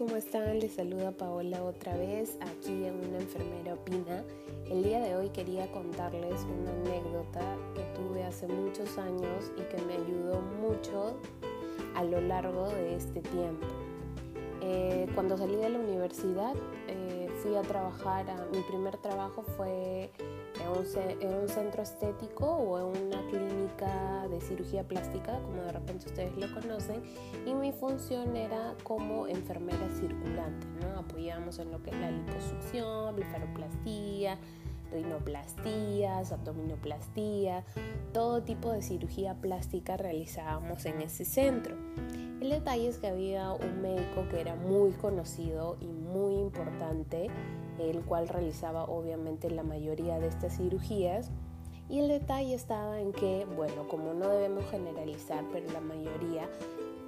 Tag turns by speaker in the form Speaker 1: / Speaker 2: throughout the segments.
Speaker 1: ¿cómo están? Les saluda Paola otra vez aquí en Una Enfermera Opina. El día de hoy quería contarles una anécdota que tuve hace muchos años y que me ayudó mucho a lo largo de este tiempo. Eh, cuando salí de la universidad eh, fui a trabajar, mi primer trabajo fue en un, centro estético o en una clínica de cirugía plástica, como de repente ustedes lo conocen, y mi función era como enfermera circulante, ¿no? Apoyamos en lo que es la liposucción, blefaroplastía, rinoplastías, abdominoplastía, todo tipo de cirugía plástica realizábamos en ese centro. El detalle es que había un médico que era muy conocido y muy importante el cual realizaba obviamente la mayoría de estas cirugías. Y el detalle estaba en que, bueno, como no debemos generalizar, pero la mayoría,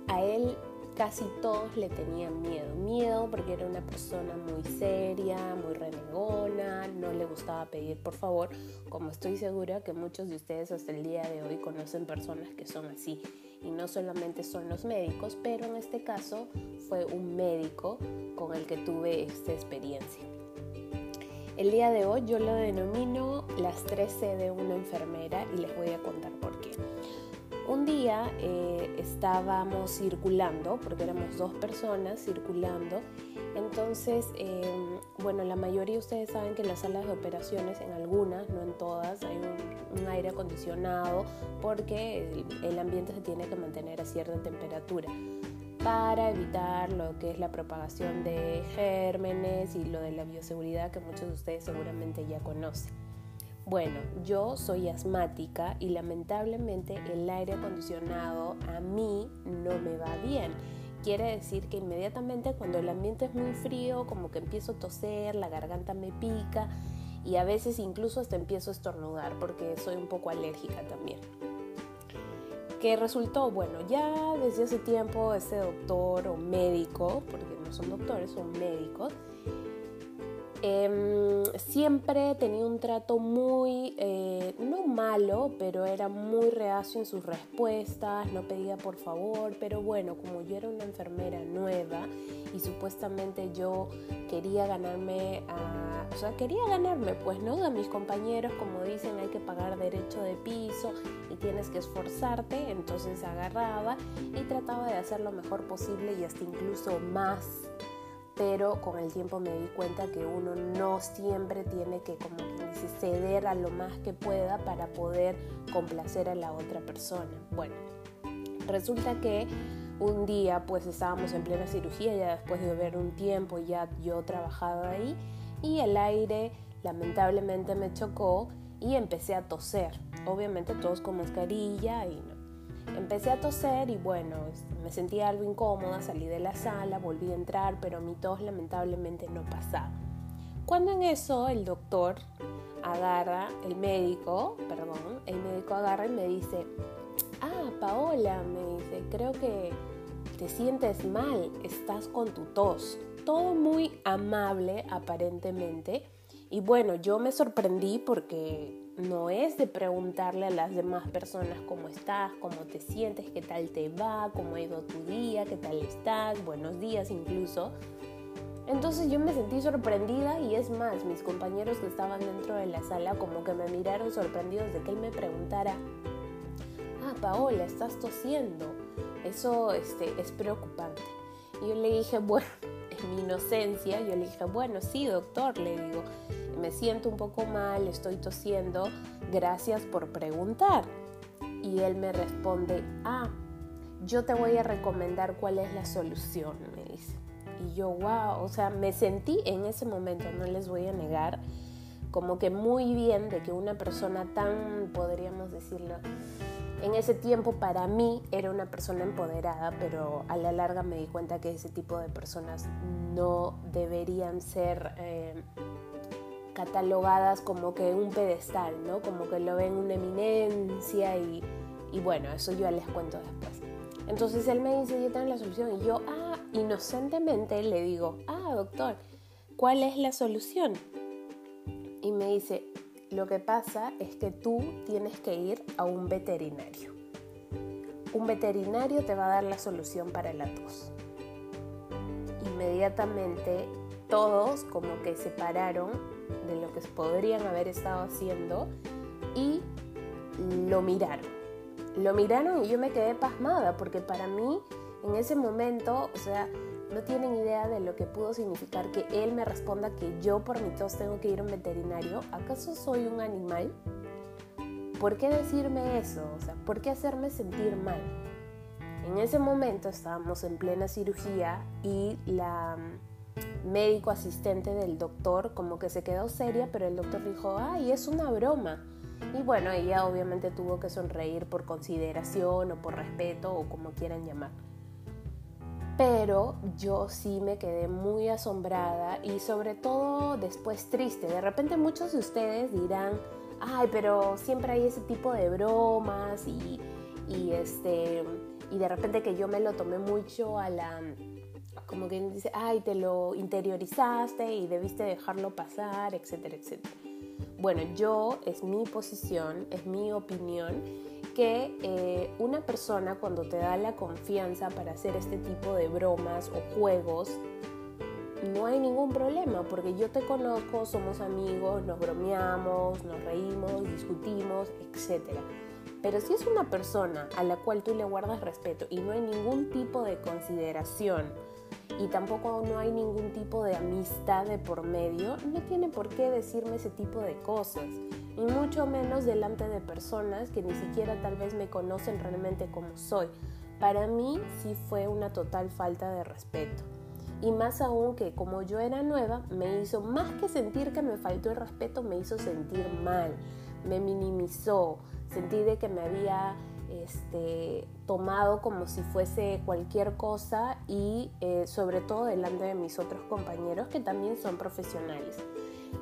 Speaker 1: a él casi todos le tenían miedo. Miedo porque era una persona muy seria, muy renegona, no le gustaba pedir por favor, como estoy segura que muchos de ustedes hasta el día de hoy conocen personas que son así. Y no solamente son los médicos, pero en este caso fue un médico con el que tuve esta experiencia. El día de hoy yo lo denomino las 13 de una enfermera y les voy a contar por qué. Un día eh, estábamos circulando, porque éramos dos personas circulando, entonces, em, bueno, la mayoría de ustedes saben que en las salas de operaciones, en algunas, no en todas, hay un, aire acondicionado porque el ambiente se tiene que mantener a cierta temperatura para evitar lo que es la propagación de gérmenes y lo de la bioseguridad que muchos de ustedes seguramente ya conocen. Bueno, yo soy asmática y lamentablemente el aire acondicionado a mí no me va bien. Quiere decir que inmediatamente cuando el ambiente es muy frío, como que empiezo a toser, la garganta me pica y a veces incluso hasta empiezo a estornudar porque soy un poco alérgica también que resultó, bueno, ya desde hace tiempo ese doctor o médico, porque no son doctores, son médicos, Em, siempre tenía un trato muy, eh, no malo, pero era muy reacio en sus respuestas, no pedía por favor, pero bueno, como yo era una enfermera nueva y supuestamente yo quería ganarme a, o sea, quería ganarme, pues, ¿no? A mis compañeros, como dicen, hay que pagar derecho de piso y tienes que esforzarte, entonces agarraba y trataba de hacer lo mejor posible y hasta incluso más pero con el tiempo me di cuenta que uno no siempre tiene que, como dice, ceder a lo más que pueda para poder complacer a la otra persona. Bueno, resulta que un día pues estábamos en plena cirugía, ya después de ver un tiempo ya yo trabajaba ahí y el aire lamentablemente me chocó y empecé a toser. Obviamente todos con mascarilla y no. Empecé a toser y bueno, me sentía algo incómoda, salí de la sala, volví a entrar, pero mi tos lamentablemente no pasaba. Cuando en eso el doctor agarra, el médico, perdón, el médico agarra y me dice, ah, Paola, me dice, creo que te sientes mal, estás con tu tos. Todo muy amable aparentemente. Y bueno, yo me sorprendí porque no es de preguntarle a las demás personas cómo estás, cómo te sientes, qué tal te va, cómo ha ido tu día, qué tal estás, buenos días incluso. Entonces yo me sentí sorprendida y es más, mis compañeros que estaban dentro de la sala como que me miraron sorprendidos de que él me preguntara, ah, Paola, estás tosiendo. Eso este, es preocupante. Y yo le dije, bueno, en mi inocencia, yo le dije, bueno, sí, doctor, le digo, me siento un poco mal, estoy tosiendo, gracias por preguntar. Y él me responde, ah, yo te voy a recomendar cuál es la solución, me dice. Y yo, wow, o sea, me sentí en ese momento, no les voy a negar, como que muy bien de que una persona tan, podríamos decirlo, en ese tiempo para mí era una persona empoderada, pero a la larga me di cuenta que ese tipo de personas no deberían ser eh, catalogadas como que un pedestal, ¿no? Como que lo ven una eminencia y, y bueno, eso yo les cuento después. Entonces él me dice, yo tengo la solución y yo, ah, inocentemente le digo, ah, doctor, ¿cuál es la solución? Y me dice, lo que pasa es que tú tienes que ir a un veterinario. Un veterinario te va a dar la solución para la tos inmediatamente todos como que se pararon de lo que podrían haber estado haciendo y lo miraron. Lo miraron y yo me quedé pasmada porque para mí en ese momento, o sea, no tienen idea de lo que pudo significar que él me responda que yo por mi tos tengo que ir a un veterinario. ¿Acaso soy un animal? ¿Por qué decirme eso? O sea, ¿por qué hacerme sentir mal? En ese momento estábamos en plena cirugía y la médico asistente del doctor como que se quedó seria, pero el doctor dijo, ay, es una broma. Y bueno, ella obviamente tuvo que sonreír por consideración o por respeto o como quieran llamar. Pero yo sí me quedé muy asombrada y sobre todo después triste. De repente muchos de ustedes dirán, ay, pero siempre hay ese tipo de bromas y, y este, y de repente que yo me lo tomé mucho a la, como que dice, ay, te lo interiorizaste y debiste dejarlo pasar, etcétera, etcétera. Bueno, yo es mi posición, es mi opinión que eh, una persona cuando te da la confianza para hacer este tipo de bromas o juegos, no hay ningún problema porque yo te conozco, somos amigos, nos bromeamos, nos reímos, discutimos, etc. Pero si es una persona a la cual tú le guardas respeto y no hay ningún tipo de consideración y tampoco no hay ningún tipo de amistad de por medio, no tiene por qué decirme ese tipo de cosas y mucho menos delante de personas que ni siquiera tal vez me conocen realmente como soy. Para mí sí fue una total falta de respeto. Y más aún que como yo era nueva, me hizo más que sentir que me faltó el respeto, me hizo sentir mal, me minimizó, sentí de que me había este, tomado como si fuese cualquier cosa y eh, sobre todo delante de mis otros compañeros que también son profesionales.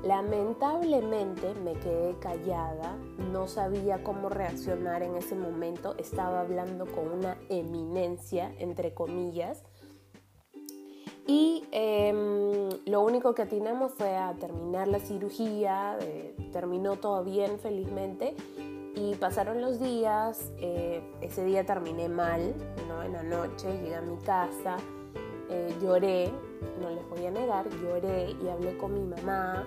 Speaker 1: Lamentablemente me quedé callada, no sabía cómo reaccionar en ese momento, estaba hablando con una eminencia, entre comillas, y em, lo único que atinamos fue a terminar la cirugía, eh, terminó todo bien felizmente, y pasaron los días, eh, ese día terminé mal, ¿no? en la noche llegué a mi casa, eh, lloré, no les voy a negar, lloré y hablé con mi mamá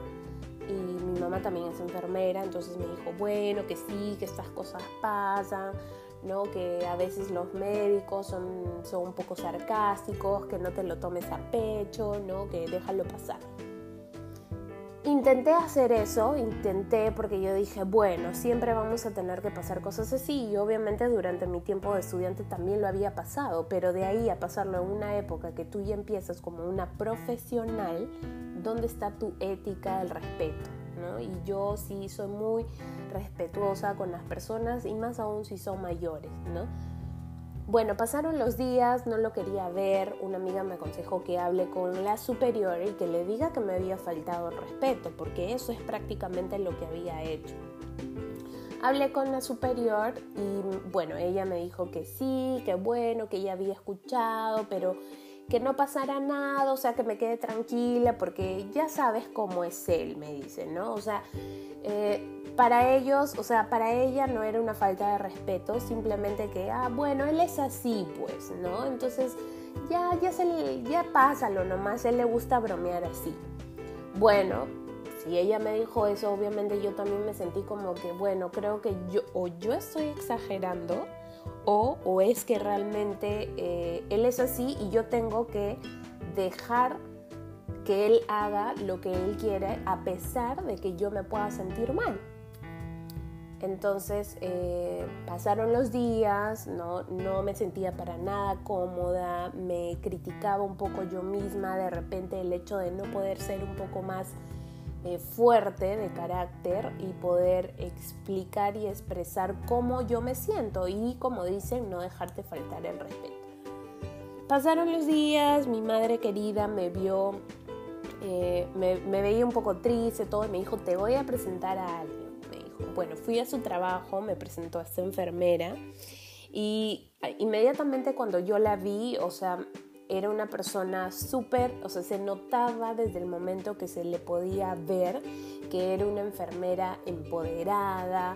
Speaker 1: y mi mamá también es enfermera, entonces me dijo, bueno, que sí, que estas cosas pasan, ¿no? que a veces los médicos son, son un poco sarcásticos, que no te lo tomes a pecho, ¿no? que déjalo pasar. Intenté hacer eso, intenté porque yo dije, bueno, siempre vamos a tener que pasar cosas así y obviamente durante mi tiempo de estudiante también lo había pasado, pero de ahí a pasarlo en una época que tú ya empiezas como una profesional, ¿dónde está tu ética, el respeto? ¿no? Y yo sí soy muy respetuosa con las personas y más aún si son mayores, ¿no? Bueno, pasaron los días, no lo quería ver, una amiga me aconsejó que hable con la superior y que le diga que me había faltado el respeto, porque eso es prácticamente lo que había hecho. Hablé con la superior y bueno, ella me dijo que sí, que bueno, que ella había escuchado, pero que no pasara nada, o sea, que me quede tranquila, porque ya sabes cómo es él, me dice, ¿no? O sea, eh, para ellos, o sea, para ella no era una falta de respeto, simplemente que, ah, bueno, él es así, pues, ¿no? Entonces, ya, ya, se ya pásalo nomás, él le gusta bromear así. Bueno, si ella me dijo eso, obviamente yo también me sentí como que, bueno, creo que yo, o yo estoy exagerando, o, o es que realmente eh, él es así y yo tengo que dejar que él haga lo que él quiere a pesar de que yo me pueda sentir mal. Entonces eh, pasaron los días, ¿no? no me sentía para nada cómoda, me criticaba un poco yo misma, de repente el hecho de no poder ser un poco más eh, fuerte de carácter y poder explicar y expresar cómo yo me siento y como dicen, no dejarte faltar el respeto. Pasaron los días, mi madre querida me vio, eh, me, me veía un poco triste, todo, y me dijo, te voy a presentar a alguien bueno, fui a su trabajo, me presentó a esta enfermera y inmediatamente cuando yo la vi, o sea, era una persona súper, o sea, se notaba desde el momento que se le podía ver que era una enfermera empoderada,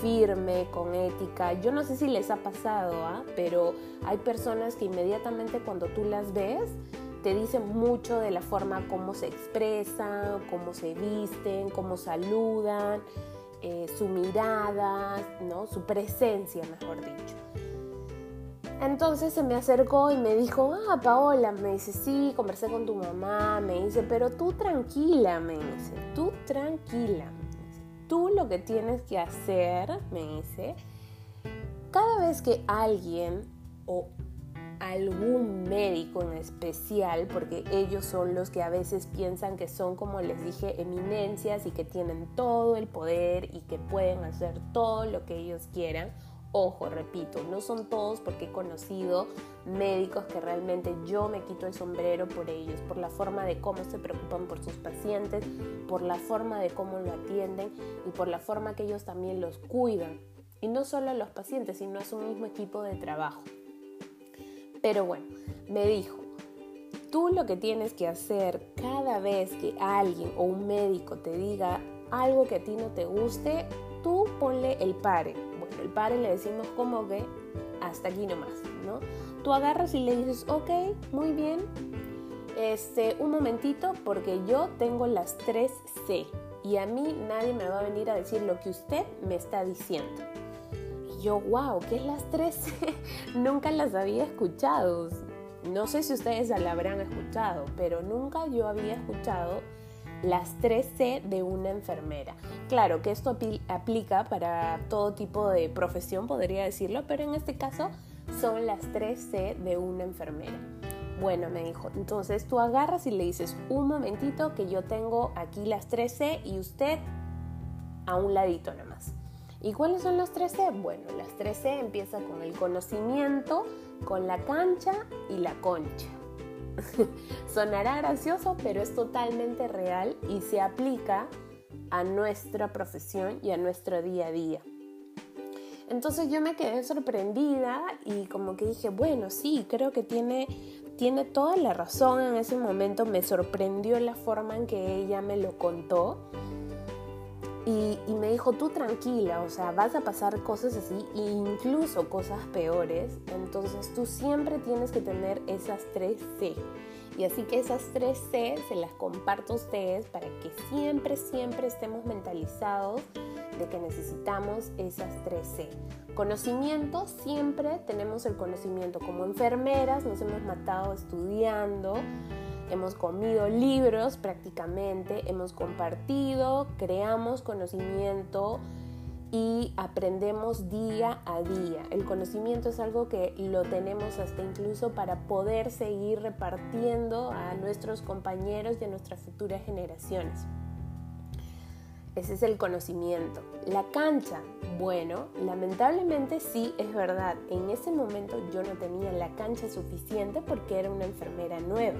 Speaker 1: firme, con ética. Yo no sé si les ha pasado, ¿ah? pero hay personas que inmediatamente cuando tú las ves, te dicen mucho de la forma como se expresan, cómo se visten, cómo saludan, eh, su mirada, ¿no? su presencia, mejor dicho. Entonces se me acercó y me dijo, ah, Paola, me dice, sí, conversé con tu mamá, me dice, pero tú tranquila, me dice, tú tranquila. Tú lo que tienes que hacer, me dice, cada vez que alguien o algún médico en especial, porque ellos son los que a veces piensan que son, como les dije, eminencias y que tienen todo el poder y que pueden hacer todo lo que ellos quieran. Ojo, repito, no son todos porque he conocido médicos que realmente yo me quito el sombrero por ellos, por la forma de cómo se preocupan por sus pacientes, por la forma de cómo lo atienden y por la forma que ellos también los cuidan. Y no solo a los pacientes, sino a su mismo equipo de trabajo. Pero bueno, me dijo, tú lo que tienes que hacer cada vez que alguien o un médico te diga algo que a ti no te guste, tú ponle el pare. El pare le decimos como que hasta aquí nomás, ¿no? Tú agarras y le dices, ok, muy bien, este, un momentito porque yo tengo las tres C y a mí nadie me va a venir a decir lo que usted me está diciendo yo, wow, ¿qué es las 13? nunca las había escuchado. No sé si ustedes la habrán escuchado, pero nunca yo había escuchado las 3C de una enfermera. Claro que esto aplica para todo tipo de profesión, podría decirlo, pero en este caso son las 3C de una enfermera. Bueno, me dijo, entonces tú agarras y le dices, un momentito que yo tengo aquí las 3C y usted a un ladito nomás. ¿Y cuáles son los 3C? Bueno, las 3C empiezan con el conocimiento, con la cancha y la concha. Sonará gracioso, pero es totalmente real y se aplica a nuestra profesión y a nuestro día a día. Entonces yo me quedé sorprendida y como que dije, bueno, sí, creo que tiene, tiene toda la razón en ese momento. Me sorprendió la forma en que ella me lo contó. Y, me dijo, tú tranquila, o sea, vas a pasar cosas así, incluso cosas peores, entonces tú siempre tienes que tener esas tres C. Y así que esas tres C se las comparto a ustedes para que siempre, siempre estemos mentalizados de que necesitamos esas tres C. Conocimiento, siempre tenemos el conocimiento. Como enfermeras nos hemos matado estudiando, hemos comido libros prácticamente, hemos compartido, creamos conocimiento y aprendemos día a día. El conocimiento es algo que lo tenemos hasta incluso para poder seguir repartiendo a nuestros compañeros y a nuestras futuras generaciones. Ese es el conocimiento. La cancha, bueno, lamentablemente sí es verdad. En ese momento yo no tenía la cancha suficiente porque era una enfermera nueva.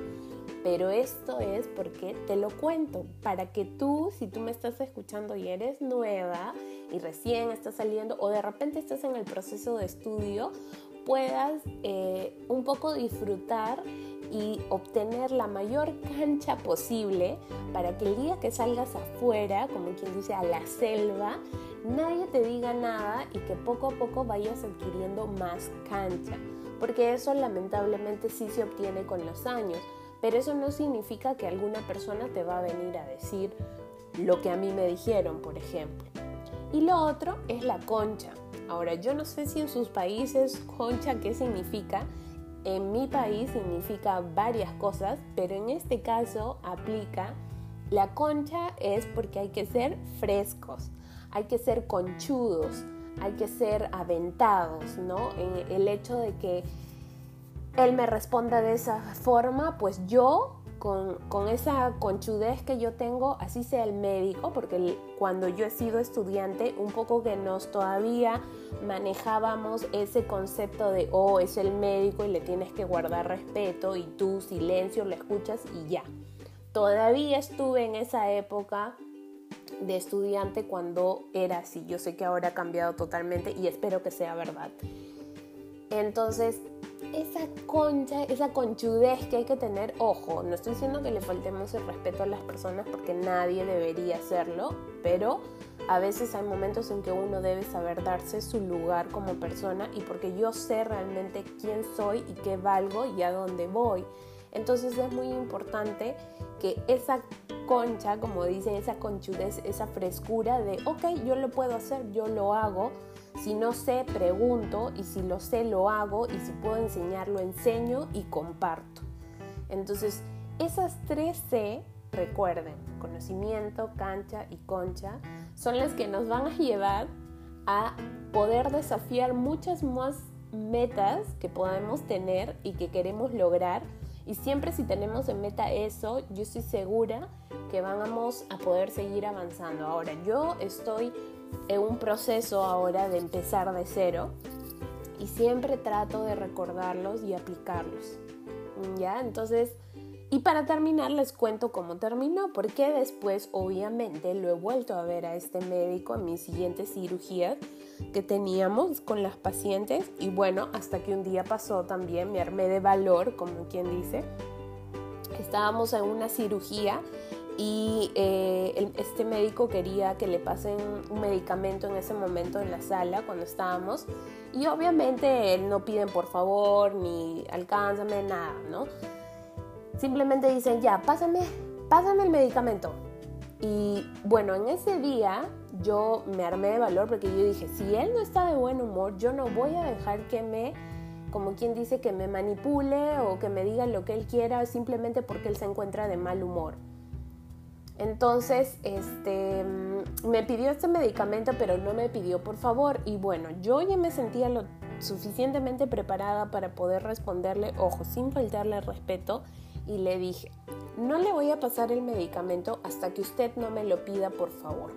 Speaker 1: Pero esto es porque te lo cuento, para que tú, si tú me estás escuchando y eres nueva y recién estás saliendo o de repente estás en el proceso de estudio, puedas eh, un poco disfrutar y obtener la mayor cancha posible para que el día que salgas afuera, como quien dice, a la selva, nadie te diga nada y que poco a poco vayas adquiriendo más cancha. Porque eso lamentablemente sí se obtiene con los años pero eso no significa que alguna persona te va a venir a decir lo que a mí me dijeron, por ejemplo. Y lo otro es la concha. Ahora, yo no sé si en sus países concha qué significa. En mi país significa varias cosas, pero en este caso aplica la concha es porque hay que ser frescos, hay que ser conchudos, hay que ser aventados, ¿no? El hecho de que él me responda de esa forma, pues yo con, esa conchudez que yo tengo, así sea el médico, porque cuando yo he sido estudiante, un poco que nos todavía manejábamos ese concepto de, oh, es el médico y le tienes que guardar respeto y tú silencio, le escuchas y ya. Todavía estuve en esa época de estudiante cuando era así. Yo sé que ahora ha cambiado totalmente y espero que sea verdad. Entonces, esa concha, esa conchudez que hay que tener, ojo, no estoy diciendo que le faltemos el respeto a las personas porque nadie debería hacerlo, pero a veces hay momentos en que uno debe saber darse su lugar como persona y porque yo sé realmente quién soy y qué valgo y a dónde voy. Entonces es muy importante que esa concha, como dicen, esa conchudez, esa frescura de, ok, yo lo puedo hacer, yo lo hago. Si no sé, pregunto y si lo sé, lo hago y si puedo enseñar, lo enseño y comparto. Entonces, esas tres C, recuerden, conocimiento, cancha y concha, son las que nos van a llevar a poder desafiar muchas más metas que podemos tener y que queremos lograr. Y siempre si tenemos en meta eso, yo estoy segura que vamos a poder seguir avanzando. Ahora, yo estoy en un proceso ahora de empezar de cero y siempre trato de recordarlos y aplicarlos. ¿Ya? Entonces, y para terminar les cuento cómo terminó, porque después obviamente lo he vuelto a ver a este médico en mis siguientes cirugías que teníamos con las pacientes y bueno, hasta que un día pasó también, me armé de valor, como quien dice, estábamos en una cirugía y eh, este médico quería que le pasen un medicamento en ese momento en la sala cuando estábamos y obviamente no piden por favor ni alcánzame nada, ¿no? simplemente dicen, ya, pásame, pásame el medicamento. Y bueno, en ese día yo me armé de valor porque yo dije, si él no está de buen humor, yo no voy a dejar que me, como quien dice, que me manipule o que me diga lo que él quiera simplemente porque él se encuentra de mal humor. Entonces, este, me pidió este medicamento, pero no me pidió por favor. Y bueno, yo ya me sentía lo suficientemente preparada para poder responderle, ojo, sin faltarle respeto y le dije, no le voy a pasar el medicamento hasta que usted no me lo pida, por favor.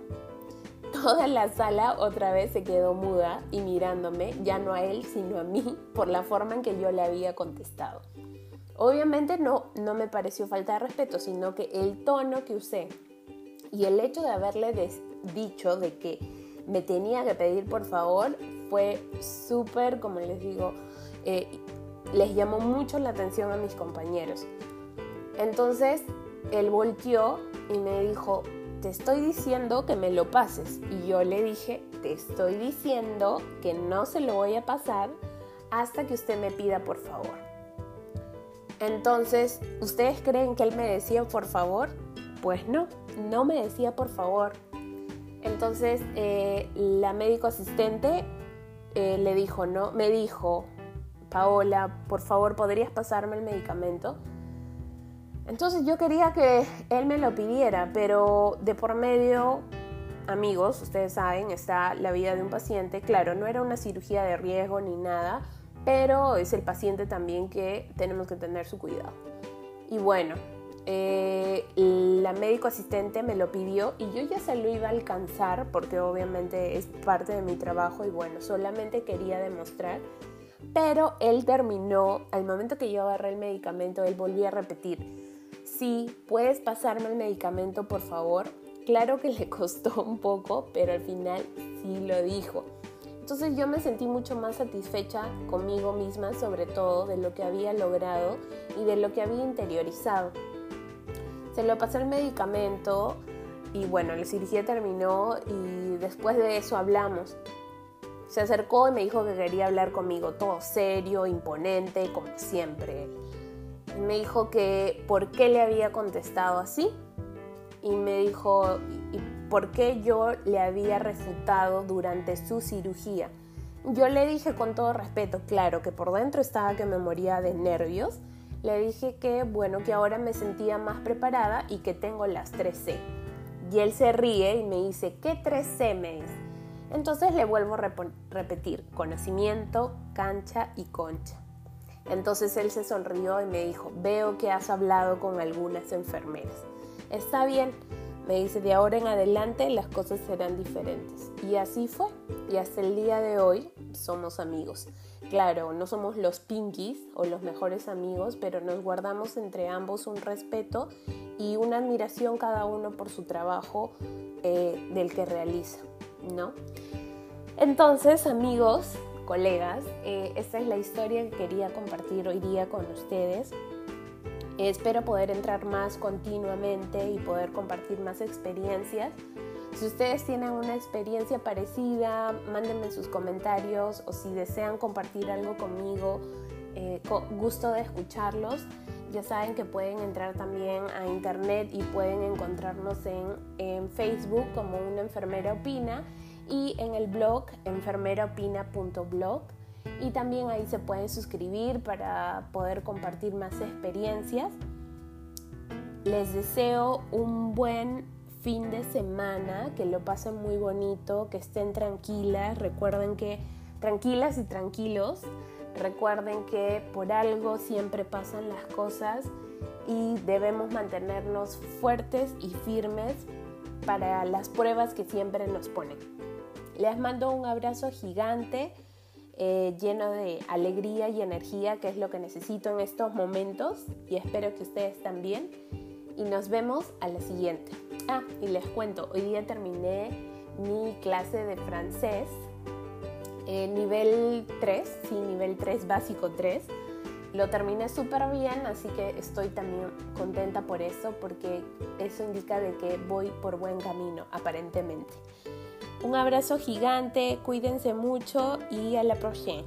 Speaker 1: Toda la sala otra vez se quedó muda y mirándome, ya no a él, sino a mí, por la forma en que yo le había contestado. Obviamente no, no me pareció falta de respeto, sino que el tono que usé y el hecho de haberle dicho de que me tenía que pedir por favor fue súper, como les digo, eh, les llamó mucho la atención a mis compañeros. Entonces él volteó y me dijo, te estoy diciendo que me lo pases. Y yo le dije, te estoy diciendo que no se lo voy a pasar hasta que usted me pida por favor. Entonces, ¿ustedes creen que él me decía por favor? Pues no, no me decía por favor. Entonces, eh, la médico asistente eh, le dijo, no, me dijo, Paola, por favor, ¿podrías pasarme el medicamento? Entonces yo quería que él me lo pidiera, pero de por medio, amigos, ustedes saben, está la vida de un paciente. Claro, no era una cirugía de riesgo ni nada, pero es el paciente también que tenemos que tener su cuidado. Y bueno, eh, la médico asistente me lo pidió y yo ya se lo iba a alcanzar porque obviamente es parte de mi trabajo y bueno, solamente quería demostrar. Pero él terminó, al momento que yo agarré el medicamento, él volvió a repetir, sí, puedes pasarme el medicamento, por favor. Claro que le costó un poco, pero al final sí lo dijo. Entonces yo me sentí mucho más satisfecha conmigo misma, sobre todo de lo que había logrado y de lo que había interiorizado. Se lo pasé el medicamento y bueno, la cirugía terminó y después de eso hablamos. Se acercó y me dijo que quería hablar conmigo, todo serio, imponente, como siempre me dijo que por qué le había contestado así y me dijo y por qué yo le había refutado durante su cirugía. Yo le dije con todo respeto, claro, que por dentro estaba que me moría de nervios. Le dije que bueno, que ahora me sentía más preparada y que tengo las 3C. Y él se ríe y me dice, ¿qué 3C me dice? Entonces le vuelvo a repetir, conocimiento, cancha y concha. Entonces él se sonrió y me dijo, veo que has hablado con algunas enfermeras. Está bien, me dice, de ahora en adelante las cosas serán diferentes. Y así fue. Y hasta el día de hoy somos amigos. Claro, no somos los pinkies o los mejores amigos, pero nos guardamos entre ambos un respeto y una admiración cada uno por su trabajo eh, del que realiza, ¿no? Entonces, amigos, colegas, eh, esta es la historia que quería compartir hoy día con ustedes. Espero poder entrar más continuamente y poder compartir más experiencias. Si ustedes tienen una experiencia parecida, mándenme sus comentarios o si desean compartir algo conmigo, eh, con gusto de escucharlos. Ya saben que pueden entrar también a internet y pueden encontrarnos en, Facebook como una enfermera opina y en el blog enfermeraopina.blog y también ahí se pueden suscribir para poder compartir más experiencias. Les deseo un buen fin de semana, que lo pasen muy bonito, que estén tranquilas, recuerden que tranquilas y tranquilos, recuerden que por algo siempre pasan las cosas y debemos mantenernos fuertes y firmes para las pruebas que siempre nos ponen. Les mando un abrazo gigante, eh, lleno de alegría y energía, que es lo que necesito en estos momentos y espero que ustedes también. Y nos vemos a la siguiente. Ah, y les cuento, hoy día terminé mi clase de francés, eh, nivel 3, sí, nivel 3, básico 3. Lo terminé súper bien, así que estoy también contenta por eso, porque eso indica de que voy por buen camino, aparentemente. Un abrazo gigante, cuídense mucho y a la próxima.